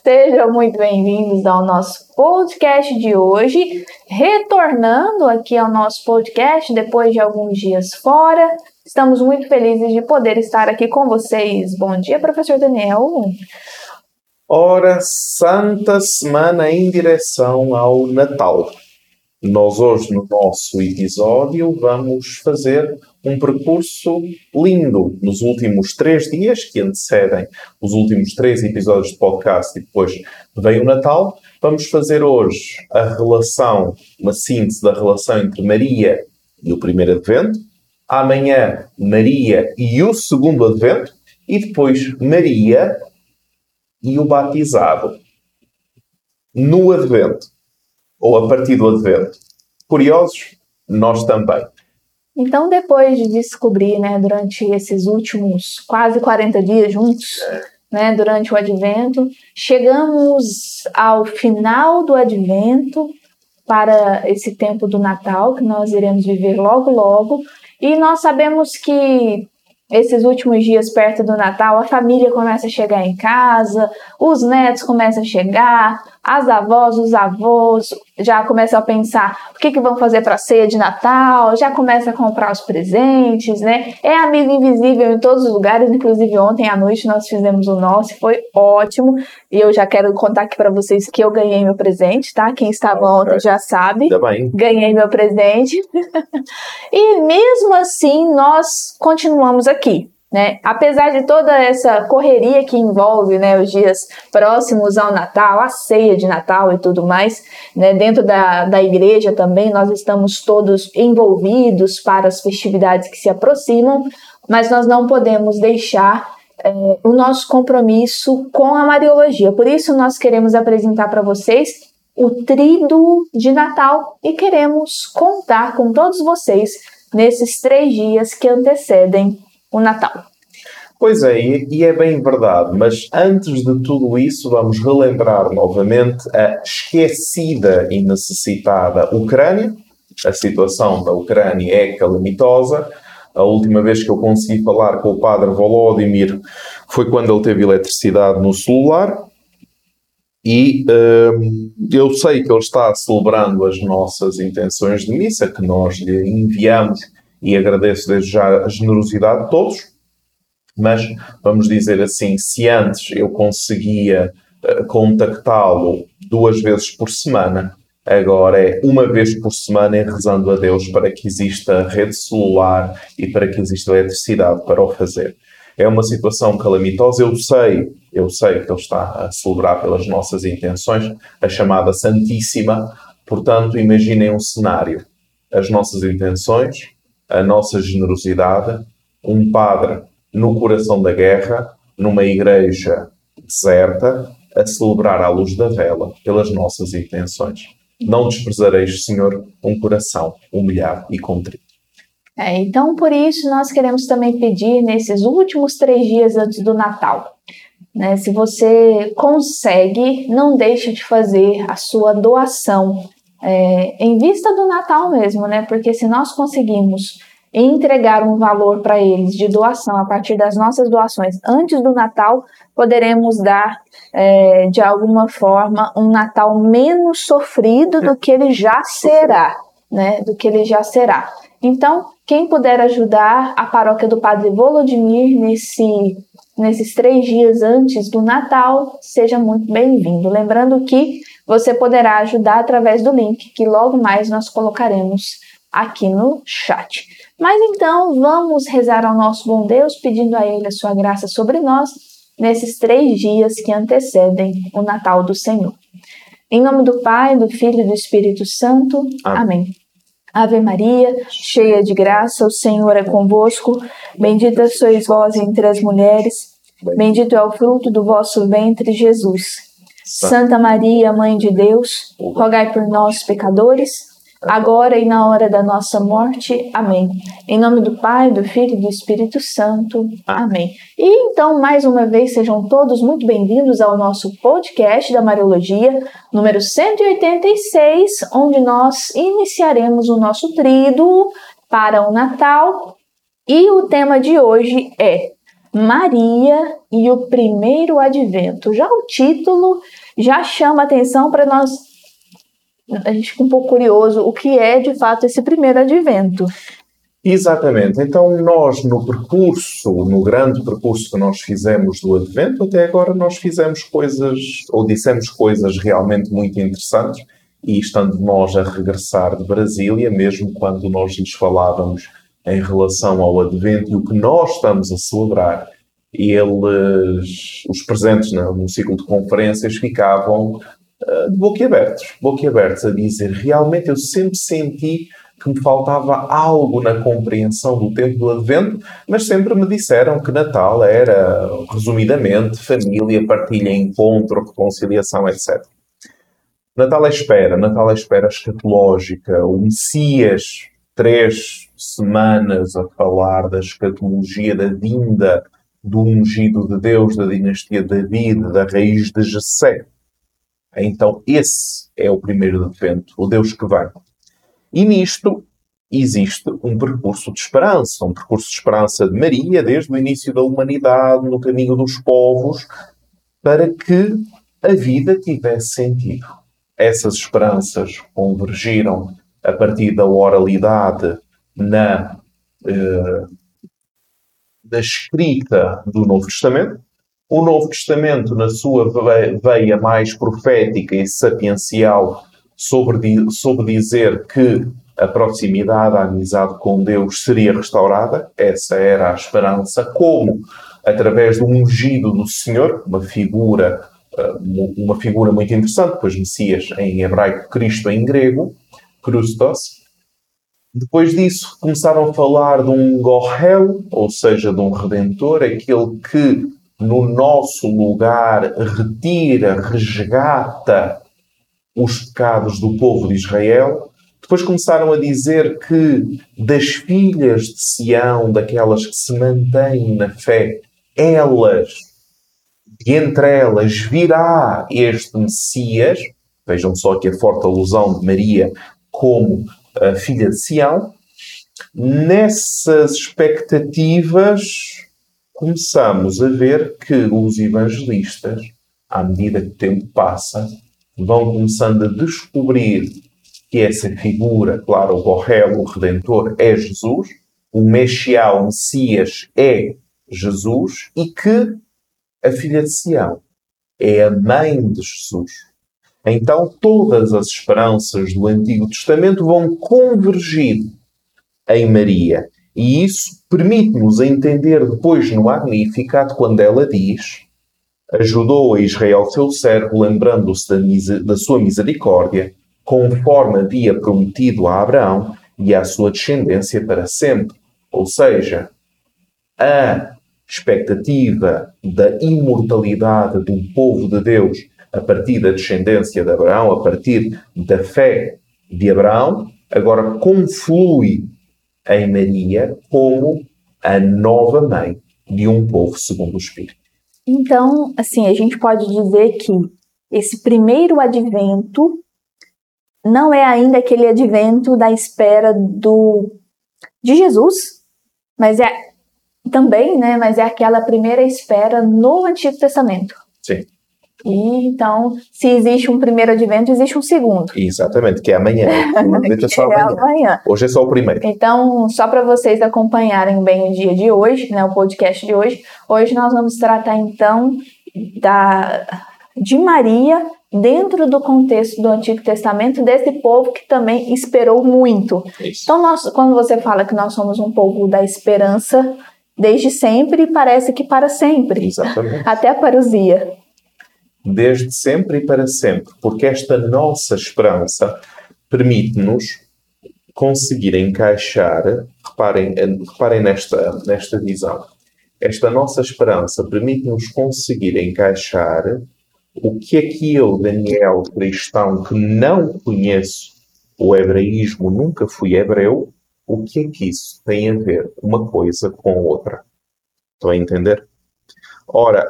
Sejam muito bem-vindos ao nosso podcast de hoje. Retornando aqui ao nosso podcast depois de alguns dias fora, estamos muito felizes de poder estar aqui com vocês. Bom dia, professor Daniel. Ora, Santa Semana em direção ao Natal. Nós hoje no nosso episódio vamos fazer um percurso lindo nos últimos três dias que antecedem os últimos três episódios de podcast e depois veio o Natal. Vamos fazer hoje a relação, uma síntese da relação entre Maria e o primeiro Advento. Amanhã, Maria e o segundo Advento. E depois, Maria e o batizado. No Advento ou a partir do advento. Curiosos? Nós também. Então, depois de descobrir, né, durante esses últimos quase 40 dias juntos, né, durante o advento, chegamos ao final do advento para esse tempo do Natal que nós iremos viver logo logo, e nós sabemos que esses últimos dias perto do Natal, a família começa a chegar em casa, os netos começam a chegar, as avós, os avós já começam a pensar o que, que vão fazer para a ceia de Natal, já começam a comprar os presentes, né? É amigo invisível em todos os lugares, inclusive ontem à noite nós fizemos o nosso, foi ótimo. E eu já quero contar aqui para vocês que eu ganhei meu presente, tá? Quem estava ontem já sabe. Ganhei meu presente. e mesmo assim, nós continuamos aqui. Né? Apesar de toda essa correria que envolve né, os dias próximos ao Natal, a ceia de Natal e tudo mais, né, dentro da, da igreja também nós estamos todos envolvidos para as festividades que se aproximam, mas nós não podemos deixar é, o nosso compromisso com a Mariologia. Por isso, nós queremos apresentar para vocês o Trido de Natal e queremos contar com todos vocês nesses três dias que antecedem o Natal. Pois é, e é bem verdade, mas antes de tudo isso, vamos relembrar novamente a esquecida e necessitada Ucrânia. A situação da Ucrânia é calamitosa. A última vez que eu consegui falar com o padre Volodymyr foi quando ele teve eletricidade no celular. E hum, eu sei que ele está celebrando as nossas intenções de missa, que nós lhe enviamos e agradeço desde já a generosidade de todos, mas vamos dizer assim, se antes eu conseguia uh, contactá-lo duas vezes por semana, agora é uma vez por semana e rezando a Deus para que exista rede celular e para que exista eletricidade para o fazer. É uma situação calamitosa, eu sei, eu sei que ele está a celebrar pelas nossas intenções a chamada Santíssima, portanto, imaginem um cenário. As nossas intenções, a nossa generosidade, um padre no coração da guerra, numa igreja deserta, a celebrar à luz da vela pelas nossas intenções. Não desprezareis, Senhor, um coração humilhado e contrito. É, então, por isso, nós queremos também pedir nesses últimos três dias antes do Natal. Né, se você consegue, não deixe de fazer a sua doação é, em vista do Natal mesmo, né? Porque se nós conseguimos entregar um valor para eles de doação a partir das nossas doações antes do Natal, poderemos dar é, de alguma forma um Natal menos sofrido do que ele já será, né? Do que ele já será. Então, quem puder ajudar a paróquia do Padre Volodymyr nesse nesses três dias antes do Natal, seja muito bem-vindo. Lembrando que você poderá ajudar através do link que logo mais nós colocaremos aqui no chat. Mas então vamos rezar ao nosso bom Deus, pedindo a Ele a sua graça sobre nós nesses três dias que antecedem o Natal do Senhor. Em nome do Pai, do Filho e do Espírito Santo. Amém. Amém. Ave Maria, cheia de graça, o Senhor é convosco. Bendita sois vós entre as mulheres. Bendito é o fruto do vosso ventre, Jesus. Santa Maria, Mãe de Deus, rogai por nós, pecadores agora e na hora da nossa morte. Amém. Em nome do Pai, do Filho e do Espírito Santo. Amém. E então, mais uma vez, sejam todos muito bem-vindos ao nosso podcast da Mariologia, número 186, onde nós iniciaremos o nosso trido para o Natal. E o tema de hoje é Maria e o primeiro advento. Já o título já chama atenção para nós. A gente fica um pouco curioso o que é de fato esse primeiro advento. Exatamente. Então, nós, no percurso, no grande percurso que nós fizemos do Advento, até agora nós fizemos coisas, ou dissemos coisas realmente muito interessantes, e estando nós a regressar de Brasília, mesmo quando nós lhes falávamos em relação ao Advento e o que nós estamos a celebrar, eles, os presentes no, no ciclo de conferências, ficavam uh, de boquiabertos, boquiabertos a dizer, realmente eu sempre senti que me faltava algo na compreensão do tempo do Advento, mas sempre me disseram que Natal era, resumidamente, família, partilha, encontro, reconciliação, etc. Natal é espera, Natal é espera escatológica. O Messias, três semanas a falar da escatologia, da vinda do ungido de Deus, da dinastia David, da raiz de Jessé. Então, esse é o primeiro advento, o Deus que vem. E nisto existe um percurso de esperança, um percurso de esperança de Maria, desde o início da humanidade, no caminho dos povos, para que a vida tivesse sentido. Essas esperanças convergiram a partir da oralidade na, eh, na escrita do Novo Testamento. O Novo Testamento, na sua veia mais profética e sapiencial, sobre, sobre dizer que a proximidade, a amizade com Deus seria restaurada. Essa era a esperança. Como? Através do ungido do Senhor, uma figura, eh, uma figura muito interessante, pois Messias em hebraico, Cristo em grego, Christos. Depois disso, começaram a falar de um Gohel, ou seja, de um Redentor, aquele que no nosso lugar retira, resgata os pecados do povo de Israel. Depois começaram a dizer que das filhas de Sião, daquelas que se mantêm na fé, elas, e entre elas virá este Messias. Vejam só que a forte alusão de Maria como a filha de Sião. Nessas expectativas, começamos a ver que os evangelistas, à medida que o tempo passa, vão começando a descobrir que essa figura, claro, o Borrell, o Redentor, é Jesus, o Messias, o Messias é Jesus e que a filha de Sião é a mãe de Jesus. Então todas as esperanças do Antigo Testamento vão convergir em Maria. E isso permite-nos entender depois no Magnificat quando ela diz ajudou a Israel seu servo, lembrando-se da, da sua misericórdia, conforme havia prometido a Abraão e à sua descendência para sempre. Ou seja, a expectativa da imortalidade do povo de Deus a partir da descendência de Abraão, a partir da fé de Abraão, agora conflui em Maria como a nova mãe de um povo segundo o Espírito. Então, assim, a gente pode dizer que esse primeiro advento não é ainda aquele advento da espera do de Jesus, mas é também, né, mas é aquela primeira espera no Antigo Testamento. Sim. E então, se existe um primeiro advento, existe um segundo. Exatamente, que é amanhã. é só amanhã. É amanhã. Hoje é só o primeiro. Então, só para vocês acompanharem bem o dia de hoje, né, o podcast de hoje, hoje nós vamos tratar então da de Maria dentro do contexto do Antigo Testamento desse povo que também esperou muito. Isso. Então, nós, quando você fala que nós somos um povo da esperança desde sempre, parece que para sempre. Exatamente. Até a parousia desde sempre e para sempre, porque esta nossa esperança permite-nos conseguir encaixar, reparem, reparem nesta, nesta visão, esta nossa esperança permite-nos conseguir encaixar o que é que eu, Daniel, cristão, que não conheço o hebraísmo, nunca fui hebreu, o que é que isso tem a ver uma coisa com outra? Estão a entender? Ora,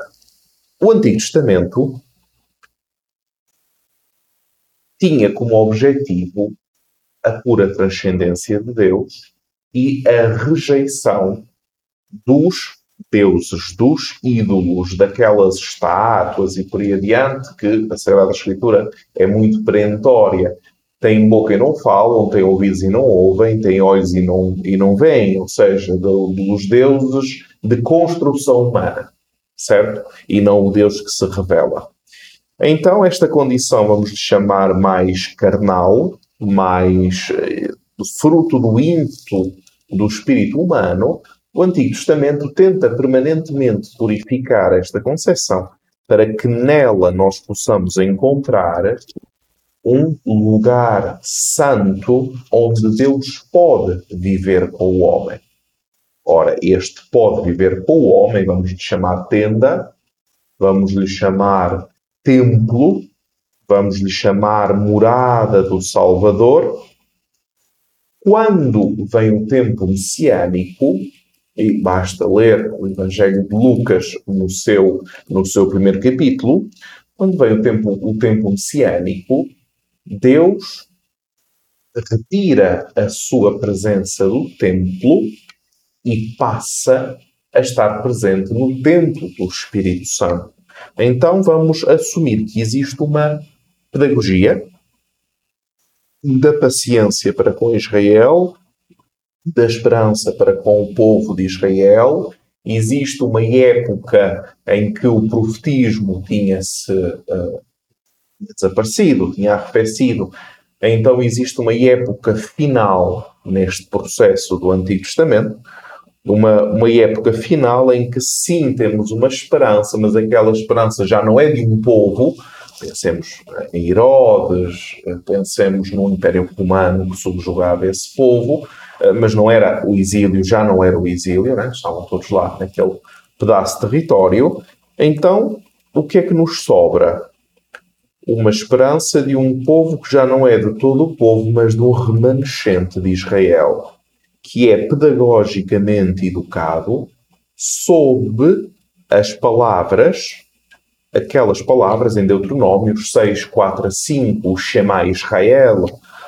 o Antigo Testamento tinha como objetivo a pura transcendência de Deus e a rejeição dos deuses dos ídolos, daquelas estátuas e por aí adiante, que a Sagrada Escritura é muito perentória. Têm boca e não falam, têm ouvidos e não ouvem, têm olhos e não, e não veem, ou seja, do, dos deuses de construção humana, certo? E não o Deus que se revela. Então, esta condição vamos chamar mais carnal, mais eh, fruto do ímpeto do espírito humano, o Antigo Testamento tenta permanentemente purificar esta concepção para que nela nós possamos encontrar um lugar santo onde Deus pode viver com o homem. Ora, este pode viver com o homem, vamos lhe chamar tenda, vamos lhe chamar templo, vamos lhe chamar morada do Salvador. Quando vem o tempo messiânico, e basta ler o Evangelho de Lucas no seu, no seu primeiro capítulo, quando vem o tempo, o tempo messiânico, Deus retira a sua presença do templo e passa a estar presente no templo do Espírito Santo. Então vamos assumir que existe uma pedagogia da paciência para com Israel, da esperança para com o povo de Israel. Existe uma época em que o profetismo tinha-se uh, desaparecido, tinha arrefecido. Então existe uma época final neste processo do Antigo Testamento, uma, uma época final em que sim temos uma esperança, mas aquela esperança já não é de um povo. Pensemos em Herodes, pensemos no Império Romano que subjugava esse povo, mas não era o exílio, já não era o exílio, né? estavam todos lá naquele pedaço de território. Então, o que é que nos sobra? Uma esperança de um povo que já não é de todo o povo, mas um remanescente de Israel que é pedagogicamente educado sob as palavras, aquelas palavras em Deuteronômios 6, 4 a 5, o Shema Israel,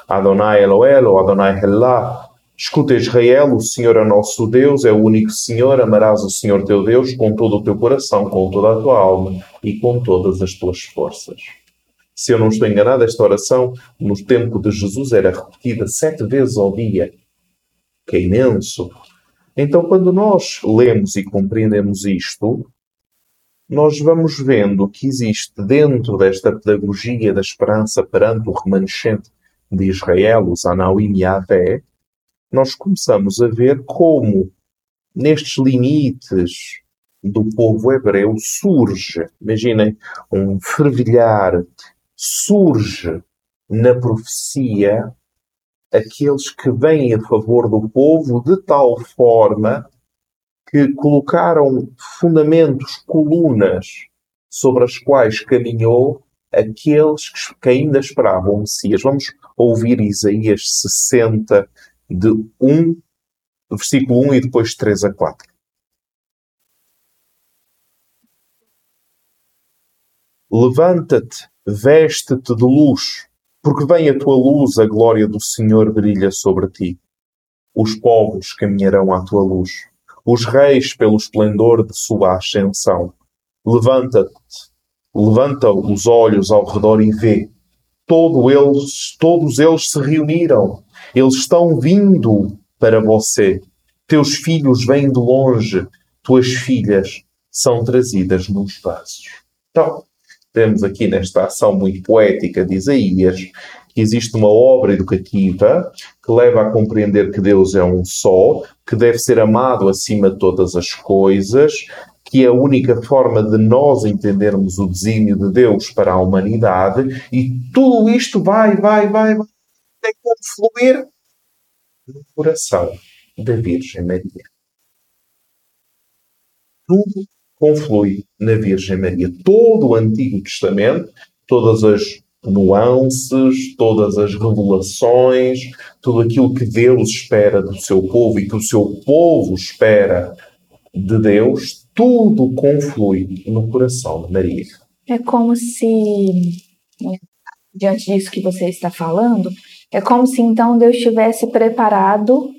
Adonai Elohel, Adonai Hellah, Escuta Israel, o Senhor é nosso Deus, é o único Senhor, amarás o Senhor teu Deus com todo o teu coração, com toda a tua alma e com todas as tuas forças. Se eu não estou enganado, esta oração no tempo de Jesus era repetida sete vezes ao dia que é imenso. Então, quando nós lemos e compreendemos isto, nós vamos vendo que existe dentro desta pedagogia da esperança perante o remanescente de Israel, os Anauim e Avé, nós começamos a ver como nestes limites do povo hebreu surge, imaginem, um fervilhar, surge na profecia aqueles que vêm a favor do povo de tal forma que colocaram fundamentos, colunas sobre as quais caminhou aqueles que ainda esperavam o Messias. Vamos ouvir Isaías 60, de 1, versículo 1 e depois 3 a 4. Levanta-te, veste-te de luz porque vem a tua luz, a glória do Senhor brilha sobre ti. Os povos caminharão à tua luz, os reis pelo esplendor de sua ascensão. Levanta-te, levanta os olhos ao redor e vê. Todo eles, todos eles se reuniram. Eles estão vindo para você. Teus filhos vêm de longe. Tuas filhas são trazidas nos vasos. Então, temos aqui nesta ação muito poética de Isaías que existe uma obra educativa que leva a compreender que Deus é um só, que deve ser amado acima de todas as coisas, que é a única forma de nós entendermos o desígnio de Deus para a humanidade, e tudo isto vai, vai, vai, vai, tem como fluir no coração da Virgem Maria. Tudo conflui na Virgem Maria. Todo o Antigo Testamento, todas as nuances, todas as revelações, tudo aquilo que Deus espera do seu povo e que o seu povo espera de Deus, tudo conflui no coração de Maria. É como se, diante disso que você está falando, é como se então Deus tivesse preparado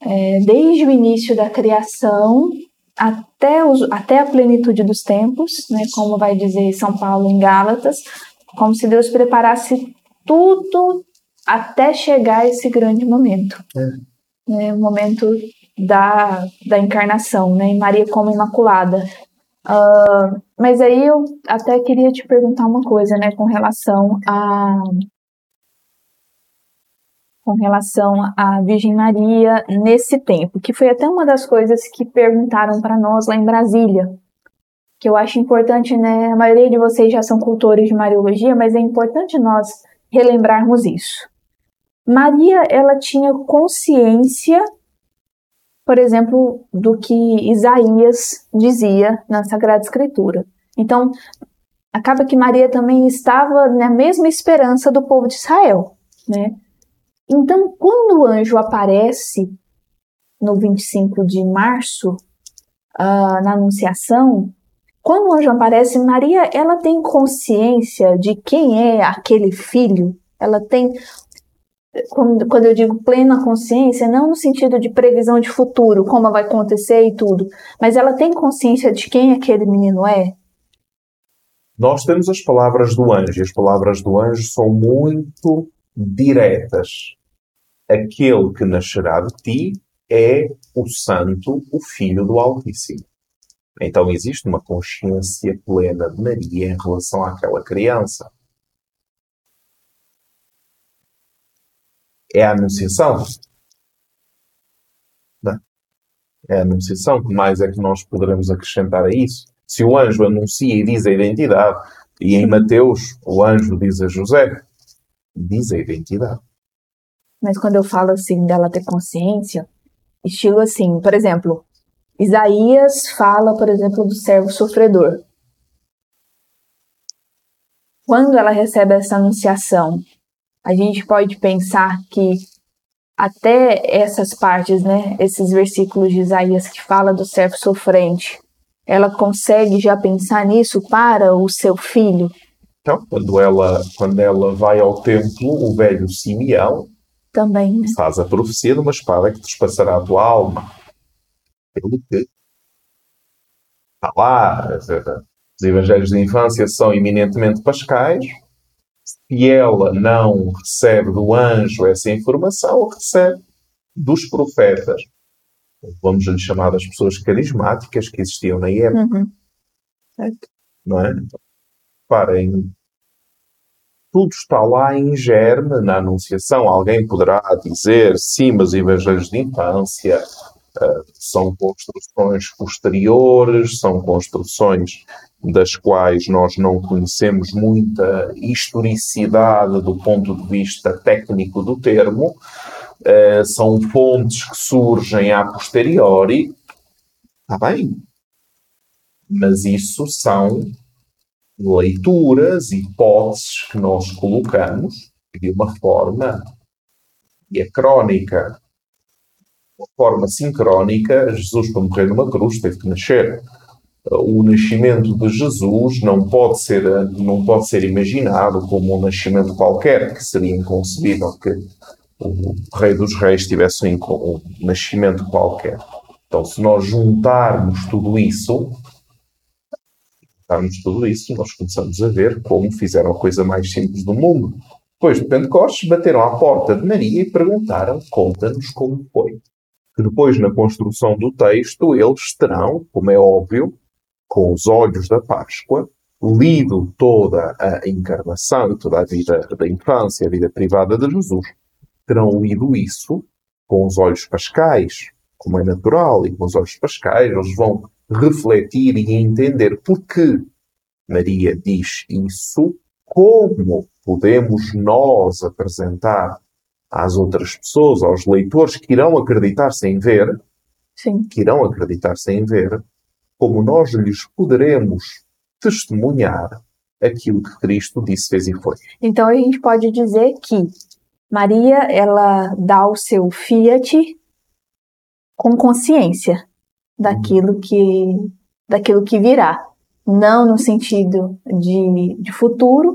é, desde o início da criação até, os, até a plenitude dos tempos, né, como vai dizer São Paulo em Gálatas, como se Deus preparasse tudo até chegar esse grande momento. É. Né, o momento da, da encarnação, né, em Maria como Imaculada. Uh, mas aí eu até queria te perguntar uma coisa, né, com relação a com relação à Virgem Maria nesse tempo, que foi até uma das coisas que perguntaram para nós lá em Brasília, que eu acho importante, né? A maioria de vocês já são cultores de Mariologia, mas é importante nós relembrarmos isso. Maria, ela tinha consciência, por exemplo, do que Isaías dizia na Sagrada Escritura. Então, acaba que Maria também estava na mesma esperança do povo de Israel, né? Então, quando o anjo aparece no 25 de março, uh, na Anunciação, quando o anjo aparece, Maria, ela tem consciência de quem é aquele filho? Ela tem, quando, quando eu digo plena consciência, não no sentido de previsão de futuro, como vai acontecer e tudo, mas ela tem consciência de quem aquele menino é? Nós temos as palavras do anjo, e as palavras do anjo são muito diretas aquele que nascerá de ti é o Santo, o Filho do Altíssimo. Então existe uma consciência plena de Maria em relação àquela criança. É a Anunciação. É a Anunciação. que mais é que nós poderemos acrescentar a isso? Se o anjo anuncia e diz a identidade, e em Mateus o anjo diz a José, diz a identidade. Mas quando eu falo assim dela ter consciência, estilo assim, por exemplo, Isaías fala, por exemplo, do servo sofredor. Quando ela recebe essa anunciação, a gente pode pensar que até essas partes, né, esses versículos de Isaías que fala do servo sofrente, ela consegue já pensar nisso para o seu filho? Então, quando ela, quando ela vai ao templo, o velho Simeão também. Né? Faz a profecia de uma espada que despassará a tua alma. Pelo que está lá, os evangelhos de infância são eminentemente pascais. Se ela não recebe do anjo essa informação, recebe dos profetas. Vamos lhe chamar das pessoas carismáticas que existiam na época. Uhum. Não é? Parem, tudo está lá em germe na Anunciação. Alguém poderá dizer, sim, mas evangelhos de infância uh, são construções posteriores, são construções das quais nós não conhecemos muita historicidade do ponto de vista técnico do termo. Uh, são fontes que surgem a posteriori. Está bem. Mas isso são leituras, hipóteses que nós colocamos de uma forma diacrónica, uma forma sincrónica. Jesus, para morrer numa cruz, teve que nascer. O nascimento de Jesus não pode ser, não pode ser imaginado como um nascimento qualquer, que seria inconcebível que o Rei dos Reis tivesse um nascimento qualquer. Então, se nós juntarmos tudo isso, juntarmos tudo isso, nós começamos a ver como fizeram a coisa mais simples do mundo. Depois de Pentecostes, bateram à porta de Maria e perguntaram: conta-nos como foi. Que depois, na construção do texto, eles terão, como é óbvio, com os olhos da Páscoa, lido toda a encarnação, toda a vida da infância, a vida privada de Jesus. Terão lido isso com os olhos pascais, como é natural, e com os olhos pascais eles vão refletir e entender por que Maria diz isso, como podemos nós apresentar às outras pessoas, aos leitores que irão acreditar sem ver, Sim. que irão acreditar sem ver, como nós lhes poderemos testemunhar aquilo que Cristo disse, fez e foi. Então a gente pode dizer que Maria, ela dá o seu fiat com consciência daquilo que, daquilo que virá. Não no sentido de, de futuro,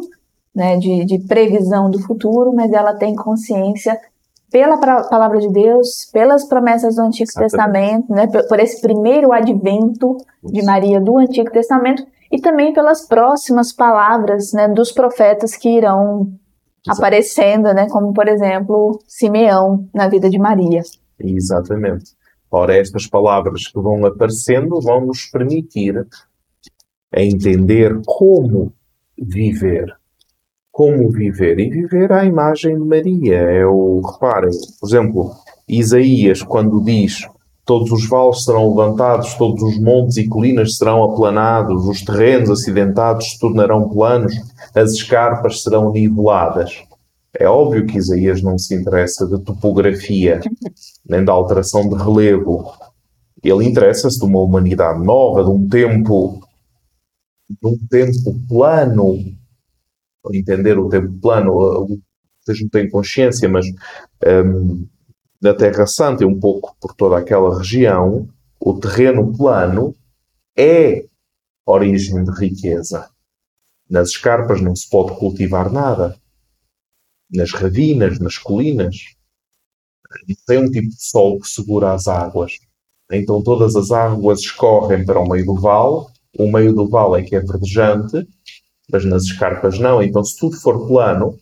né, de, de previsão do futuro, mas ela tem consciência pela palavra de Deus, pelas promessas do Antigo Exatamente. Testamento, né, por esse primeiro advento de Maria do Antigo Testamento e também pelas próximas palavras né, dos profetas que irão Exato. aparecendo, né, como por exemplo Simeão na vida de Maria. Exatamente. Ora, estas palavras que vão aparecendo vão nos permitir entender como viver como viver. E viver à imagem de Maria. É o, reparem, por exemplo, Isaías, quando diz todos os vales serão levantados, todos os montes e colinas serão aplanados, os terrenos acidentados se tornarão planos, as escarpas serão niveladas. É óbvio que Isaías não se interessa de topografia, nem da alteração de relevo. Ele interessa-se de uma humanidade nova, de um tempo, de um tempo plano, entender o tempo plano, vocês não têm consciência, mas um, na Terra Santa e um pouco por toda aquela região, o terreno plano é origem de riqueza. Nas escarpas não se pode cultivar nada. Nas ravinas, nas colinas, tem um tipo de sol que segura as águas. Então todas as águas escorrem para o meio do vale, o meio do vale é que é verdejante, mas nas escarpas não. Então, se tudo for plano,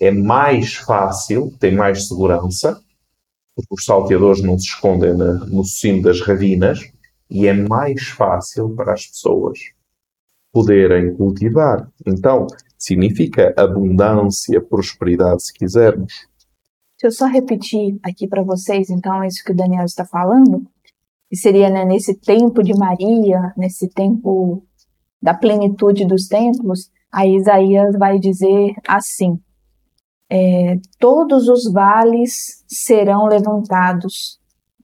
é mais fácil, tem mais segurança, porque os salteadores não se escondem no cimo das ravinas, e é mais fácil para as pessoas poderem cultivar. Então, significa abundância, prosperidade, se quisermos. Deixa eu só repetir aqui para vocês, então, isso que o Daniel está falando, que seria né, nesse tempo de Maria, nesse tempo da plenitude dos templos, aí Isaías vai dizer assim: é, todos os vales serão levantados,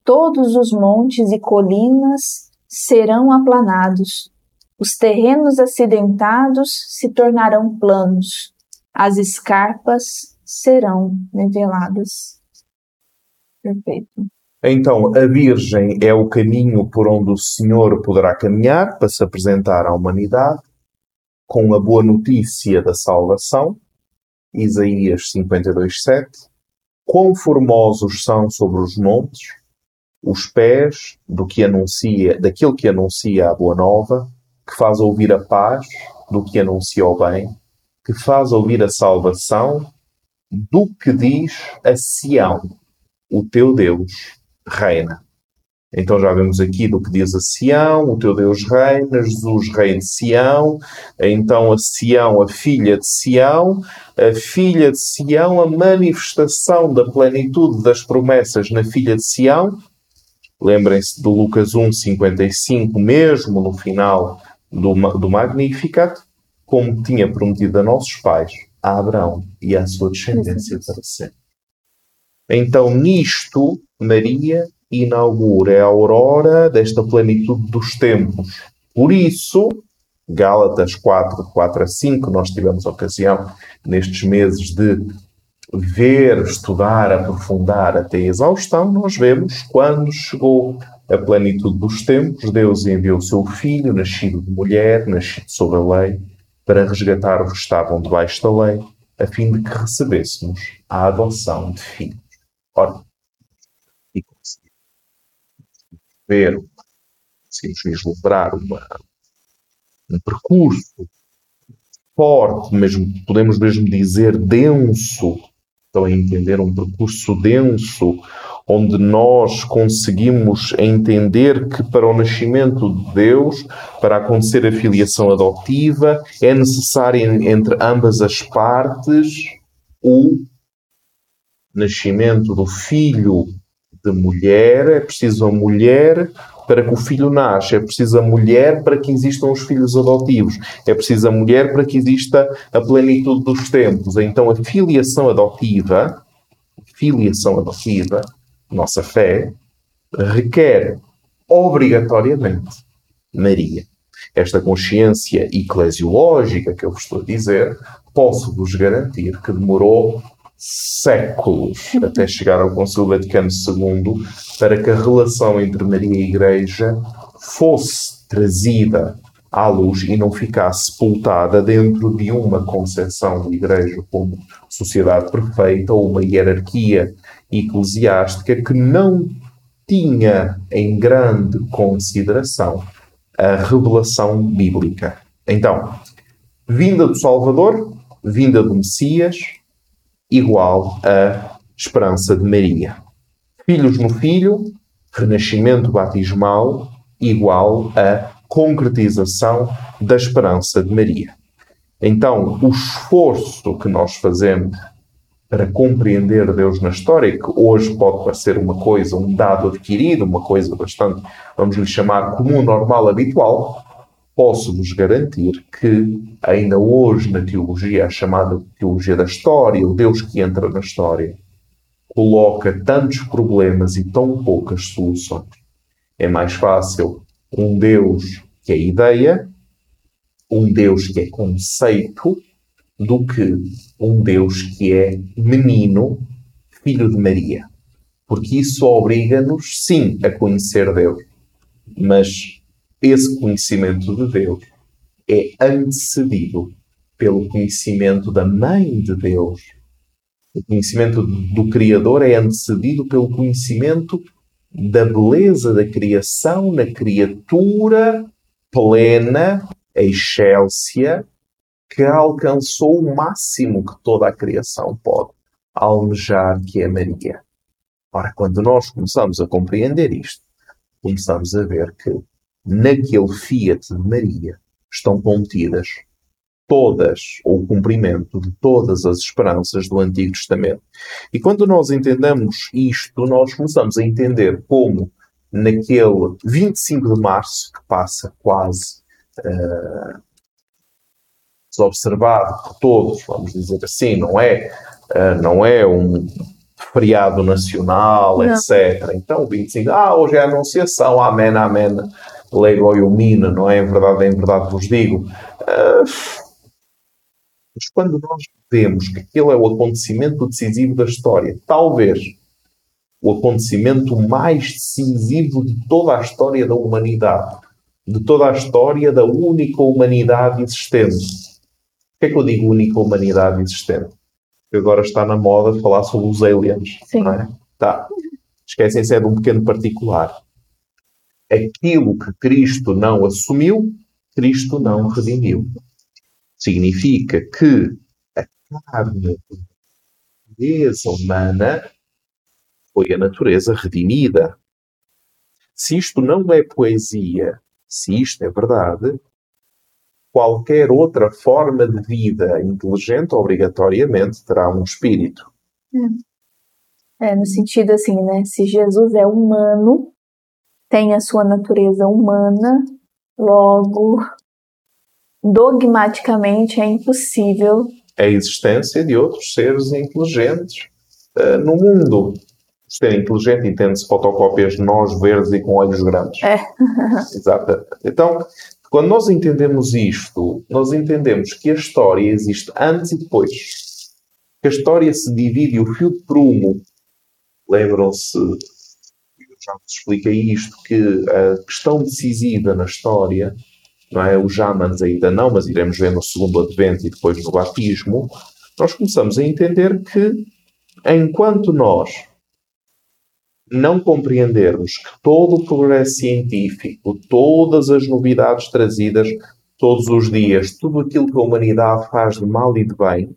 todos os montes e colinas serão aplanados, os terrenos acidentados se tornarão planos, as escarpas serão niveladas. Perfeito. Então, a Virgem é o caminho por onde o Senhor poderá caminhar para se apresentar à humanidade com a boa notícia da salvação. Isaías 52:7. Quão formosos são sobre os montes os pés do que anuncia, daquele que anuncia a boa nova, que faz ouvir a paz do que anuncia o bem, que faz ouvir a salvação do que diz a Sião, o teu Deus reina. Então já vemos aqui do que diz a Sião, o teu Deus reina, Jesus reina de Sião, então a Sião, a filha de Sião, a filha de Sião, a manifestação da plenitude das promessas na filha de Sião. Lembrem-se do Lucas 1, 55, mesmo no final do, do Magnificat, como tinha prometido a nossos pais, a Abraão e à sua descendência para sempre. Então, nisto, Maria inaugura a aurora desta plenitude dos tempos. Por isso, Gálatas 4, 4 a 5, nós tivemos ocasião nestes meses de ver, estudar, aprofundar até a exaustão, nós vemos quando chegou a plenitude dos tempos, Deus enviou o seu Filho, nascido de mulher, nascido sob a lei, para resgatar os que estavam debaixo da lei, a fim de que recebêssemos a adoção de filhos. Ora, e conseguimos ver, conseguimos vislumbrar uma, um percurso forte, mesmo, podemos mesmo dizer denso, estão a entender um percurso denso, onde nós conseguimos entender que para o nascimento de Deus, para acontecer a filiação adotiva, é necessário entre ambas as partes o nascimento do filho de mulher, é preciso a mulher para que o filho nasça, é preciso a mulher para que existam os filhos adotivos, é preciso a mulher para que exista a plenitude dos tempos. Então a filiação adotiva, filiação adotiva, nossa fé, requer obrigatoriamente Maria. Esta consciência eclesiológica que eu vos estou a dizer, posso-vos garantir que demorou séculos até chegar ao Concílio Vaticano II para que a relação entre Maria e Igreja fosse trazida à luz e não ficar sepultada dentro de uma concepção de igreja como sociedade perfeita ou uma hierarquia eclesiástica que não tinha em grande consideração a revelação bíblica. Então, vinda do Salvador, vinda do Messias, igual a esperança de Maria. Filhos no Filho, renascimento batismal, igual a concretização da esperança de Maria. Então, o esforço que nós fazemos para compreender Deus na história, que hoje pode parecer uma coisa, um dado adquirido, uma coisa bastante, vamos lhe chamar, comum, normal, habitual, posso-vos garantir que ainda hoje na teologia, a chamada teologia da história, o Deus que entra na história, coloca tantos problemas e tão poucas soluções. É mais fácil um Deus que é ideia, um Deus que é conceito, do que um Deus que é menino, filho de Maria. Porque isso obriga-nos, sim, a conhecer Deus. Mas esse conhecimento de Deus é antecedido pelo conhecimento da Mãe de Deus. O conhecimento do Criador é antecedido pelo conhecimento da beleza da criação na criatura plena, excelsia, que alcançou o máximo que toda a criação pode almejar, que é Maria. Ora, quando nós começamos a compreender isto, começamos a ver que naquele fiat de Maria estão contidas todas, ou o cumprimento de todas as esperanças do Antigo Testamento. E quando nós entendemos isto, nós começamos a entender como naquele 25 de março, que passa quase uh, desobservado por todos, vamos dizer assim, não é, uh, não é um feriado nacional, não. etc. Então, 25, ah, hoje é a Anunciação, amém, amém, lego e umina, não é? Em verdade, em verdade vos digo. Uh, mas quando nós vemos que aquele é o acontecimento decisivo da história, talvez o acontecimento mais decisivo de toda a história da humanidade, de toda a história da única humanidade existente. Por que é que eu digo única humanidade existente? Porque agora está na moda falar sobre os aliens. Sim. Não é? Tá. Esquecem-se é de um pequeno particular. Aquilo que Cristo não assumiu, Cristo não redimiu. Significa que a carne, natureza humana, foi a natureza redimida. Se isto não é poesia, se isto é verdade, qualquer outra forma de vida inteligente obrigatoriamente terá um espírito. É, no sentido assim, né? Se Jesus é humano, tem a sua natureza humana, logo dogmaticamente é impossível a existência de outros seres inteligentes uh, no mundo. Ser inteligente entende-se fotocópias de nós verdes e com olhos grandes. É. Exato. Então, quando nós entendemos isto, nós entendemos que a história existe antes e depois. Que a história se divide o fio de prumo, lembram-se, já vos expliquei isto, que a questão decisiva na história não é? Os Jamans ainda não, mas iremos ver no segundo advento e depois no batismo, nós começamos a entender que enquanto nós não compreendermos que todo o progresso científico, todas as novidades trazidas todos os dias, tudo aquilo que a humanidade faz de mal e de bem,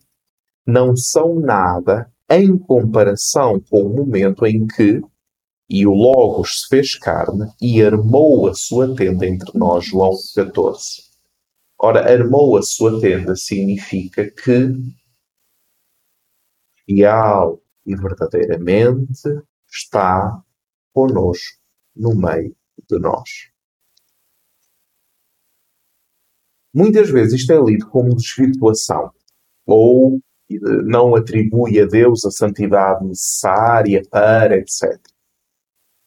não são nada em comparação com o momento em que e o Logos se fez carne e armou a sua tenda entre nós, João 14. Ora, armou a sua tenda significa que real e verdadeiramente está conosco no meio de nós. Muitas vezes isto é lido como desvirtuação ou não atribui a Deus a santidade necessária para, etc.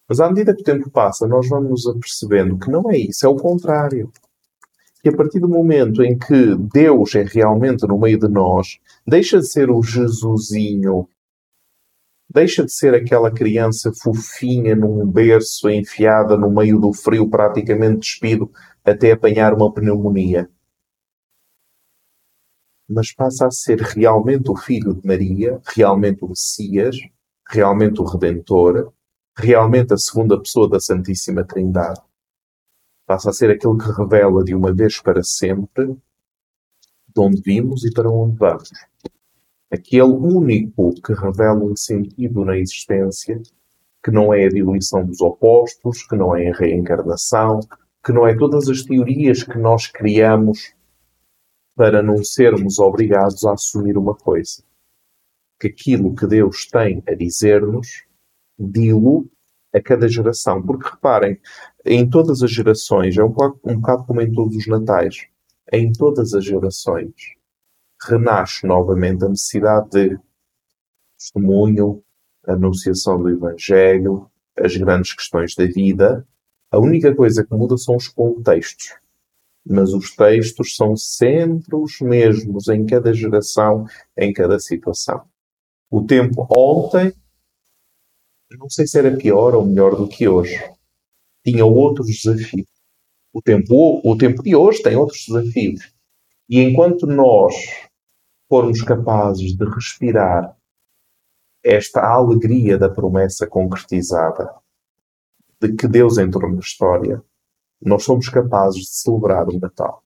Mas à medida que o tempo passa, nós vamos nos apercebendo que não é isso, é o contrário. Que a partir do momento em que Deus é realmente no meio de nós, deixa de ser o Jesusinho Deixa de ser aquela criança fofinha num berço enfiada no meio do frio, praticamente despido, até apanhar uma pneumonia. Mas passa a ser realmente o Filho de Maria, realmente o Messias, realmente o Redentor, realmente a segunda pessoa da Santíssima Trindade. Passa a ser aquele que revela de uma vez para sempre de onde vimos e para onde vamos. Aquele único que revela um sentido na existência, que não é a diluição dos opostos, que não é a reencarnação, que não é todas as teorias que nós criamos para não sermos obrigados a assumir uma coisa. Que aquilo que Deus tem a dizer-nos, dilo a cada geração. Porque reparem, em todas as gerações, é um bocado, um bocado como em todos os natais, em todas as gerações, renasce novamente a necessidade de testemunho, anunciação do Evangelho, as grandes questões da vida. A única coisa que muda são os contextos. Mas os textos são sempre os mesmos em cada geração, em cada situação. O tempo ontem, não sei se era pior ou melhor do que hoje. Tinha outros desafios. O tempo, o tempo de hoje tem outros desafios. E enquanto nós formos capazes de respirar esta alegria da promessa concretizada, de que Deus entrou na história, nós somos capazes de celebrar o Natal.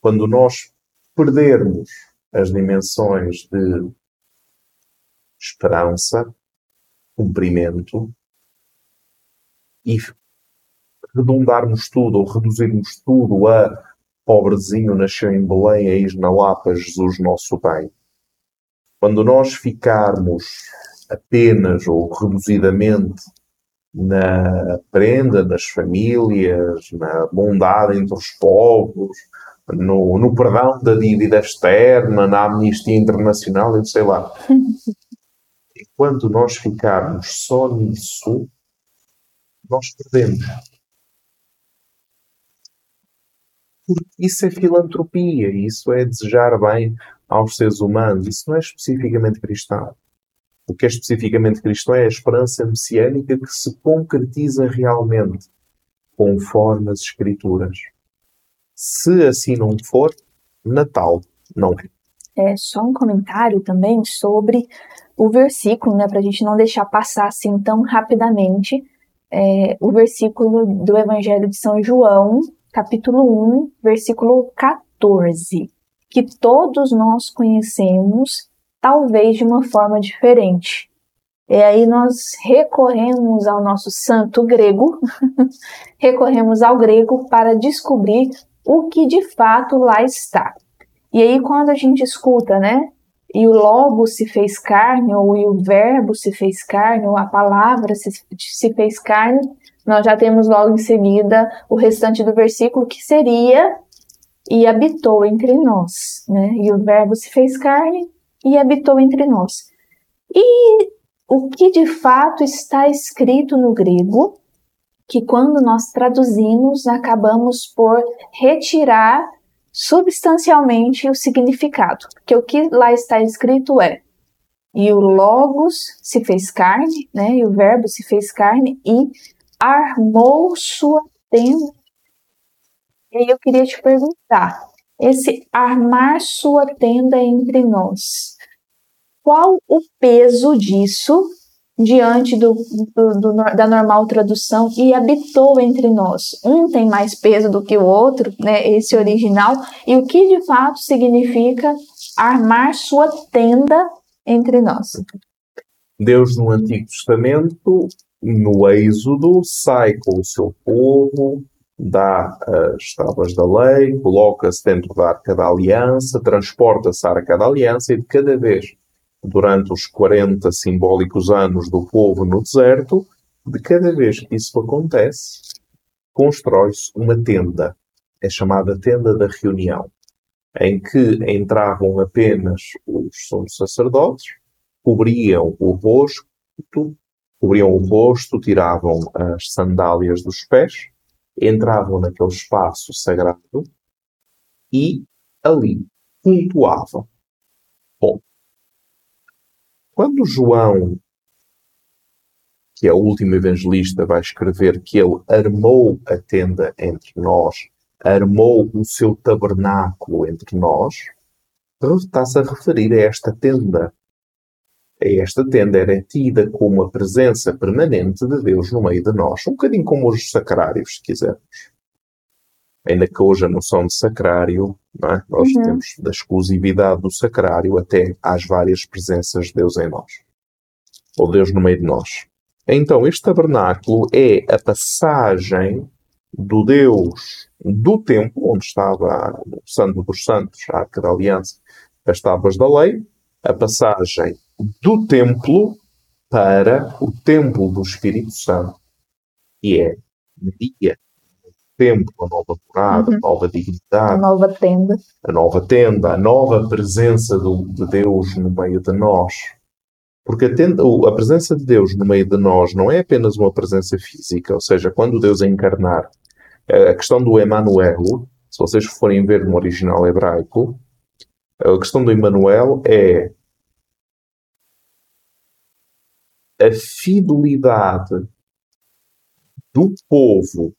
Quando nós perdermos as dimensões de esperança, cumprimento e redundarmos tudo ou reduzirmos tudo a pobrezinho nasceu em Belém, eis na Lapa Jesus nosso bem. Quando nós ficarmos apenas ou reduzidamente na prenda, nas famílias, na bondade entre os povos, no, no perdão da dívida externa, na amnistia internacional, eu sei lá. Enquanto nós ficarmos só nisso, nós perdemos. porque isso é filantropia, isso é desejar bem aos seres humanos, isso não é especificamente cristão. O que é especificamente cristão é a esperança messiânica que se concretiza realmente conforme as Escrituras. Se assim não for, Natal não é. É só um comentário também sobre o versículo, né, para a gente não deixar passar assim tão rapidamente. É, o versículo do Evangelho de São João, capítulo 1, versículo 14, que todos nós conhecemos, talvez de uma forma diferente. E aí nós recorremos ao nosso santo grego, recorremos ao grego para descobrir o que de fato lá está. E aí quando a gente escuta, né, e o logo se fez carne, ou o verbo se fez carne, ou a palavra se, se fez carne, nós já temos logo em seguida o restante do versículo que seria e habitou entre nós, né? E o verbo se fez carne e habitou entre nós. E o que de fato está escrito no grego, que quando nós traduzimos, acabamos por retirar substancialmente o significado. Porque o que lá está escrito é: e o Logos se fez carne, né? E o Verbo se fez carne e armou sua tenda. E aí eu queria te perguntar: esse armar sua tenda entre nós, qual o peso disso diante do, do, do, da normal tradução e habitou entre nós. Um tem mais peso do que o outro, né, esse original, e o que de fato significa armar sua tenda entre nós. Deus no Antigo Testamento no Êxodo, sai com o seu povo, dá as tábuas da lei, coloca-se dentro da Arca da Aliança, transporta-se à Arca da Aliança e de cada vez, durante os 40 simbólicos anos do povo no deserto, de cada vez que isso acontece, constrói-se uma tenda. É chamada tenda da reunião, em que entravam apenas os sumos sacerdotes, cobriam o rosto cobriam o rosto, tiravam as sandálias dos pés, entravam naquele espaço sagrado e ali cultuavam. Quando João que é o último evangelista, vai escrever que ele armou a tenda entre nós, armou o seu tabernáculo entre nós, está-se a referir a esta tenda. Esta tenda era tida como a presença permanente de Deus no meio de nós, um bocadinho como os sacrários, se quisermos. Ainda que hoje a noção de sacrário, é? nós uhum. temos da exclusividade do sacrário até às várias presenças de Deus em nós. Ou Deus no meio de nós. Então, este tabernáculo é a passagem do Deus do templo, onde estava o Santo dos Santos, a Arca da Aliança, as tábuas da lei, a passagem do templo para o templo do Espírito Santo, que é Maria, o templo, a nova morada, uhum. a nova dignidade, a nova tenda, a nova tenda, a nova presença do, de Deus no meio de nós. Porque a, tenda, a presença de Deus no meio de nós não é apenas uma presença física, ou seja, quando Deus é encarnar, a questão do Emmanuel, se vocês forem ver no original hebraico, a questão do Emmanuel é a fidelidade do povo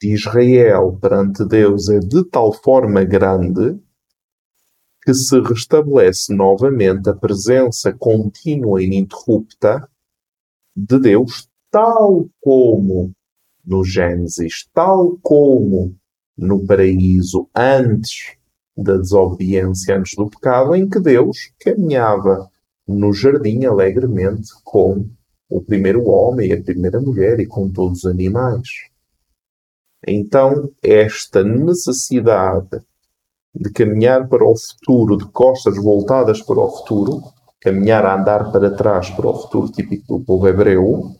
de Israel perante Deus é de tal forma grande que se restabelece novamente a presença contínua e ininterrupta de Deus, tal como no Gênesis, tal como no paraíso antes da desobediência, antes do pecado, em que Deus caminhava no jardim alegremente com o primeiro homem e a primeira mulher e com todos os animais. Então, esta necessidade de caminhar para o futuro, de costas voltadas para o futuro, caminhar a andar para trás para o futuro típico do povo hebreu,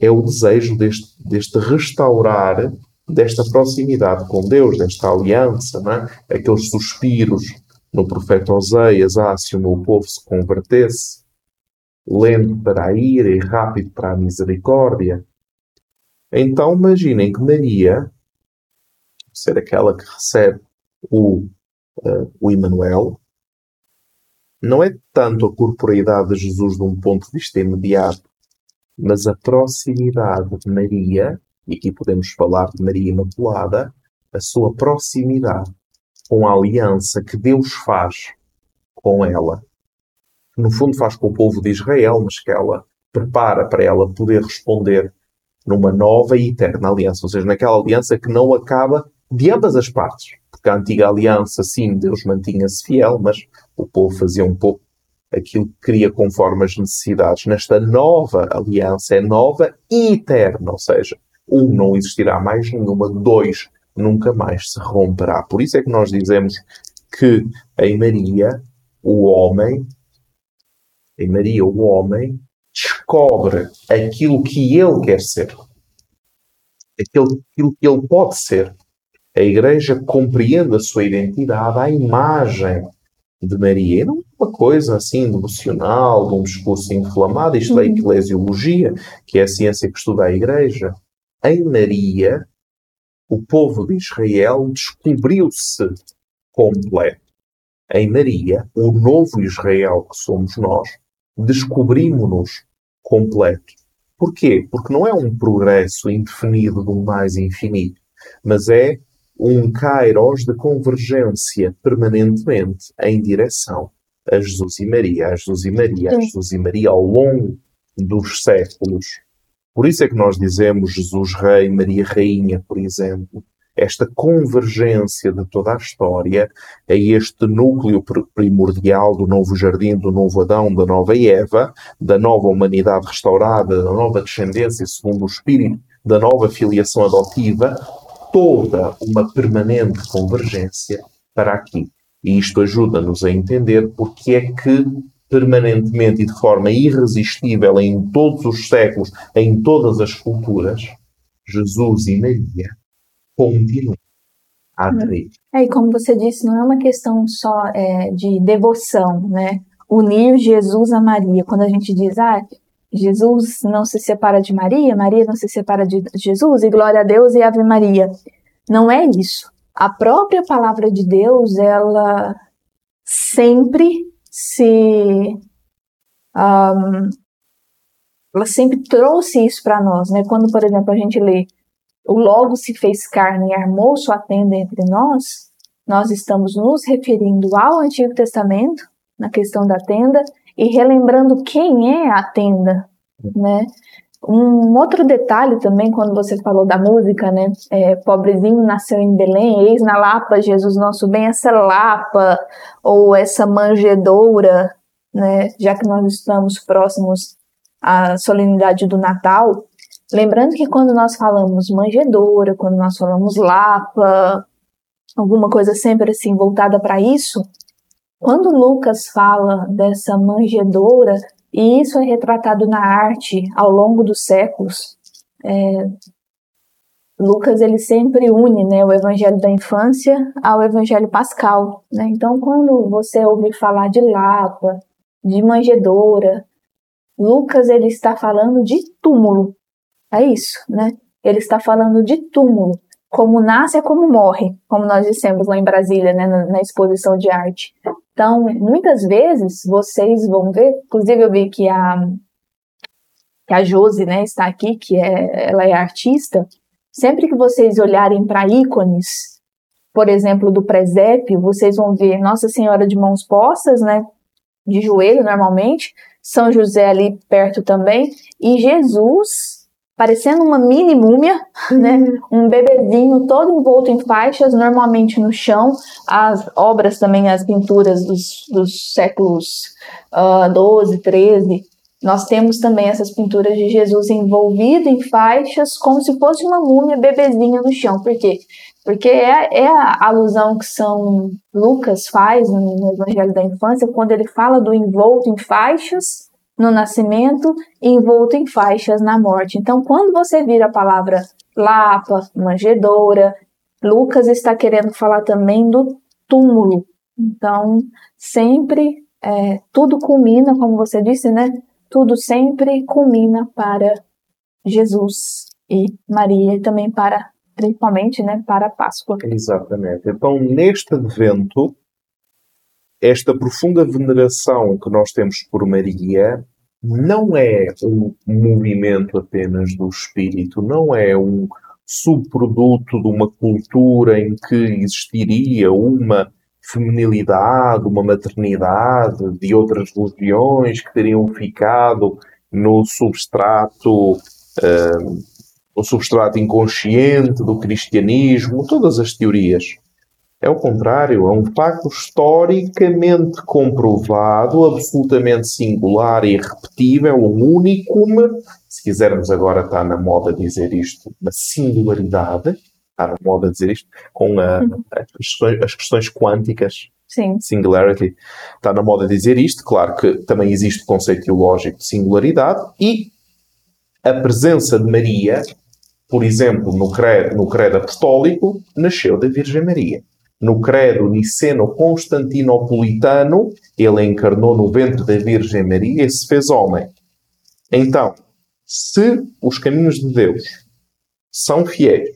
é o desejo deste, deste restaurar, desta proximidade com Deus, desta aliança, é? aqueles suspiros no profeta Oseias, ah, se o meu povo se convertesse, lento para a ira e rápido para a misericórdia. Então imaginem que Maria, ser aquela que recebe o, uh, o Emmanuel, não é tanto a corporeidade de Jesus de um ponto de vista imediato, mas a proximidade de Maria, e aqui podemos falar de Maria Imaculada, a sua proximidade com a aliança que Deus faz com ela, no fundo faz com o povo de Israel, mas que ela prepara para ela poder responder numa nova e eterna aliança, ou seja, naquela aliança que não acaba de ambas as partes. Porque a antiga aliança, sim, Deus mantinha-se fiel, mas o povo fazia um pouco aquilo que queria conforme as necessidades. Nesta nova aliança é nova e eterna, ou seja, um não existirá mais nenhuma, dois nunca mais se romperá. Por isso é que nós dizemos que em Maria o homem, em Maria o homem descobre aquilo que ele quer ser, aquilo, aquilo que ele pode ser. A Igreja compreende a sua identidade à imagem de Maria. E não é uma coisa assim devocional, de um discurso inflamado. Isto é a uhum. eclesiologia, que é a ciência que estuda a Igreja. Em Maria, o povo de Israel descobriu-se completo. Em Maria, o novo Israel que somos nós, descobrimos-nos completo. Porquê? Porque não é um progresso indefinido do mais infinito, mas é um kairos de convergência permanentemente em direção a Jesus e Maria, a Jesus e Maria, a Jesus e Maria ao longo dos séculos. Por isso é que nós dizemos Jesus Rei, Maria Rainha, por exemplo. Esta convergência de toda a história é este núcleo primordial do novo jardim, do novo Adão, da nova Eva, da nova humanidade restaurada, da nova descendência segundo o Espírito, da nova filiação adotiva, toda uma permanente convergência para aqui. E isto ajuda-nos a entender porque é que permanentemente e de forma irresistível em todos os séculos, em todas as culturas, Jesus e Maria continuam a atrair. É, e como você disse, não é uma questão só é, de devoção, né? Unir Jesus a Maria. Quando a gente diz, ah, Jesus não se separa de Maria, Maria não se separa de Jesus, e glória a Deus e Ave Maria. Não é isso. A própria palavra de Deus, ela sempre se um, ela sempre trouxe isso para nós, né? Quando, por exemplo, a gente lê o Logo se fez carne e armou sua tenda entre nós, nós estamos nos referindo ao Antigo Testamento, na questão da tenda, e relembrando quem é a tenda, né? Um outro detalhe também, quando você falou da música, né? É, pobrezinho nasceu em Belém, eis na Lapa, Jesus nosso bem, essa Lapa, ou essa manjedoura, né? Já que nós estamos próximos à solenidade do Natal, lembrando que quando nós falamos manjedoura, quando nós falamos Lapa, alguma coisa sempre assim voltada para isso, quando Lucas fala dessa manjedoura, e isso é retratado na arte ao longo dos séculos. É, Lucas ele sempre une né, o evangelho da infância ao evangelho pascal. Né? Então, quando você ouvir falar de Lapa, de manjedoura, Lucas ele está falando de túmulo. É isso, né? Ele está falando de túmulo. Como nasce é como morre, como nós dissemos lá em Brasília, né, na, na exposição de arte. Então, muitas vezes vocês vão ver, inclusive eu vi que a que a Josi, né, está aqui, que é, ela é artista. Sempre que vocês olharem para ícones, por exemplo, do presépio, vocês vão ver Nossa Senhora de mãos postas, né, de joelho normalmente, São José ali perto também, e Jesus parecendo uma mini múmia, né? Um bebezinho todo envolto em faixas, normalmente no chão. As obras também, as pinturas dos, dos séculos uh, 12, 13, nós temos também essas pinturas de Jesus envolvido em faixas, como se fosse uma múmia bebezinha no chão. Por quê? Porque é, é a alusão que São Lucas faz no Evangelho da Infância, quando ele fala do envolto em faixas, no nascimento e envolto em faixas na morte. Então, quando você vira a palavra lapa, manjedoura, Lucas está querendo falar também do túmulo. Então, sempre é, tudo culmina, como você disse, né? Tudo sempre culmina para Jesus e Maria e também para, principalmente, né, para a Páscoa. Exatamente. Então, neste evento, esta profunda veneração que nós temos por Maria não é um movimento apenas do espírito, não é um subproduto de uma cultura em que existiria uma feminilidade, uma maternidade de outras religiões que teriam ficado no substrato, uh, no substrato inconsciente do cristianismo, todas as teorias. É o contrário, é um facto historicamente comprovado, absolutamente singular e irrepetível, um único, se quisermos agora está na moda dizer isto, uma singularidade, está na moda dizer isto, com a, uhum. as, questões, as, questões, quânticas, Sim. singularity, está na moda dizer isto, claro que também existe o conceito teológico de singularidade e a presença de Maria, por exemplo, no credo, no credo apostólico, nasceu da Virgem Maria no credo niceno-constantinopolitano, ele encarnou no ventre da Virgem Maria e se fez homem. Então, se os caminhos de Deus são fiéis,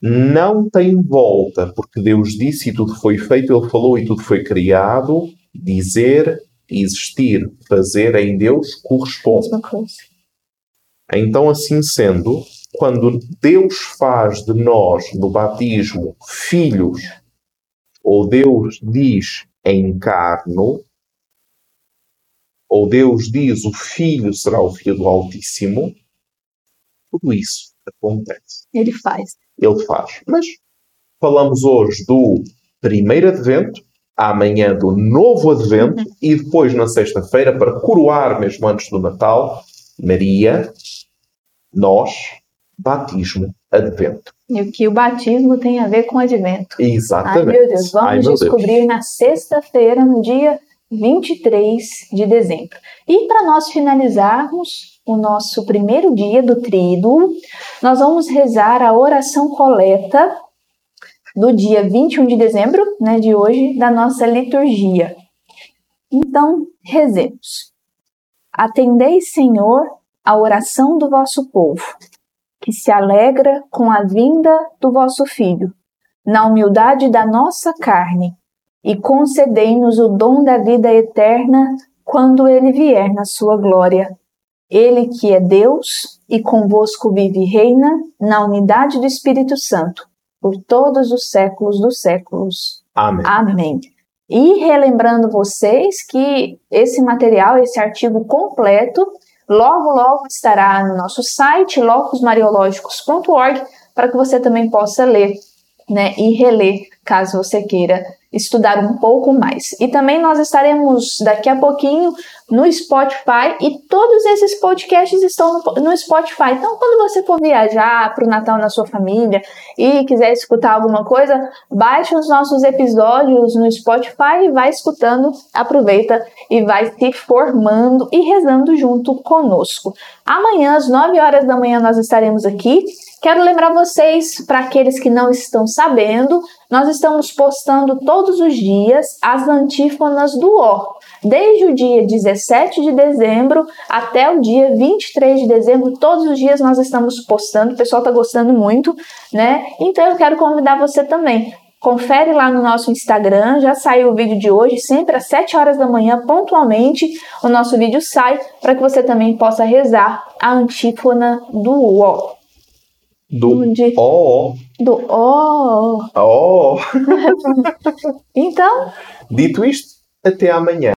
não tem volta, porque Deus disse e tudo foi feito, Ele falou e tudo foi criado, dizer, existir, fazer em Deus corresponde. Então, assim sendo, quando Deus faz de nós, no batismo, filhos, ou Deus diz encarno, ou Deus diz o Filho será o Filho do Altíssimo, tudo isso acontece. Ele faz. Ele faz. Mas falamos hoje do primeiro advento, amanhã do novo advento uhum. e depois na sexta-feira, para coroar mesmo antes do Natal, Maria, nós, batismo, advento. E o que o batismo tem a ver com advento. Exatamente. Ai, meu Deus, vamos Ai, meu descobrir Deus. na sexta-feira, no dia 23 de dezembro. E para nós finalizarmos o nosso primeiro dia do tríduo, nós vamos rezar a oração coleta do dia 21 de dezembro, né, de hoje, da nossa liturgia. Então, rezemos. Atendei, Senhor, a oração do vosso povo que se alegra com a vinda do vosso Filho, na humildade da nossa carne, e concedei-nos o dom da vida eterna quando ele vier na sua glória. Ele que é Deus e convosco vive e reina na unidade do Espírito Santo, por todos os séculos dos séculos. Amém. Amém. E relembrando vocês que esse material, esse artigo completo, logo logo estará no nosso site locusmariológicos.org para que você também possa ler, né, e reler, caso você queira estudar um pouco mais. E também nós estaremos daqui a pouquinho no Spotify e todos esses podcasts estão no, Spotify. Então, quando você for viajar para o Natal na sua família e quiser escutar alguma coisa, baixe os nossos episódios no Spotify e vai escutando, aproveita e vai se formando e rezando junto conosco. Amanhã, às 9 horas da manhã, nós estaremos aqui Quero lembrar vocês, para aqueles que não estão sabendo, nós estamos postando todos os dias as antífonas do O. Desde o dia 17 de dezembro até o dia 23 de dezembro, todos os dias nós estamos postando, o pessoal está gostando muito, né? Então eu quero convidar você também. Confere lá no nosso Instagram, já saiu o vídeo de hoje, sempre às 7 horas da manhã, pontualmente, o nosso vídeo sai para que você também possa rezar a antífona do O. Do O. Do O. O. Então, Dito isto, até amanhã.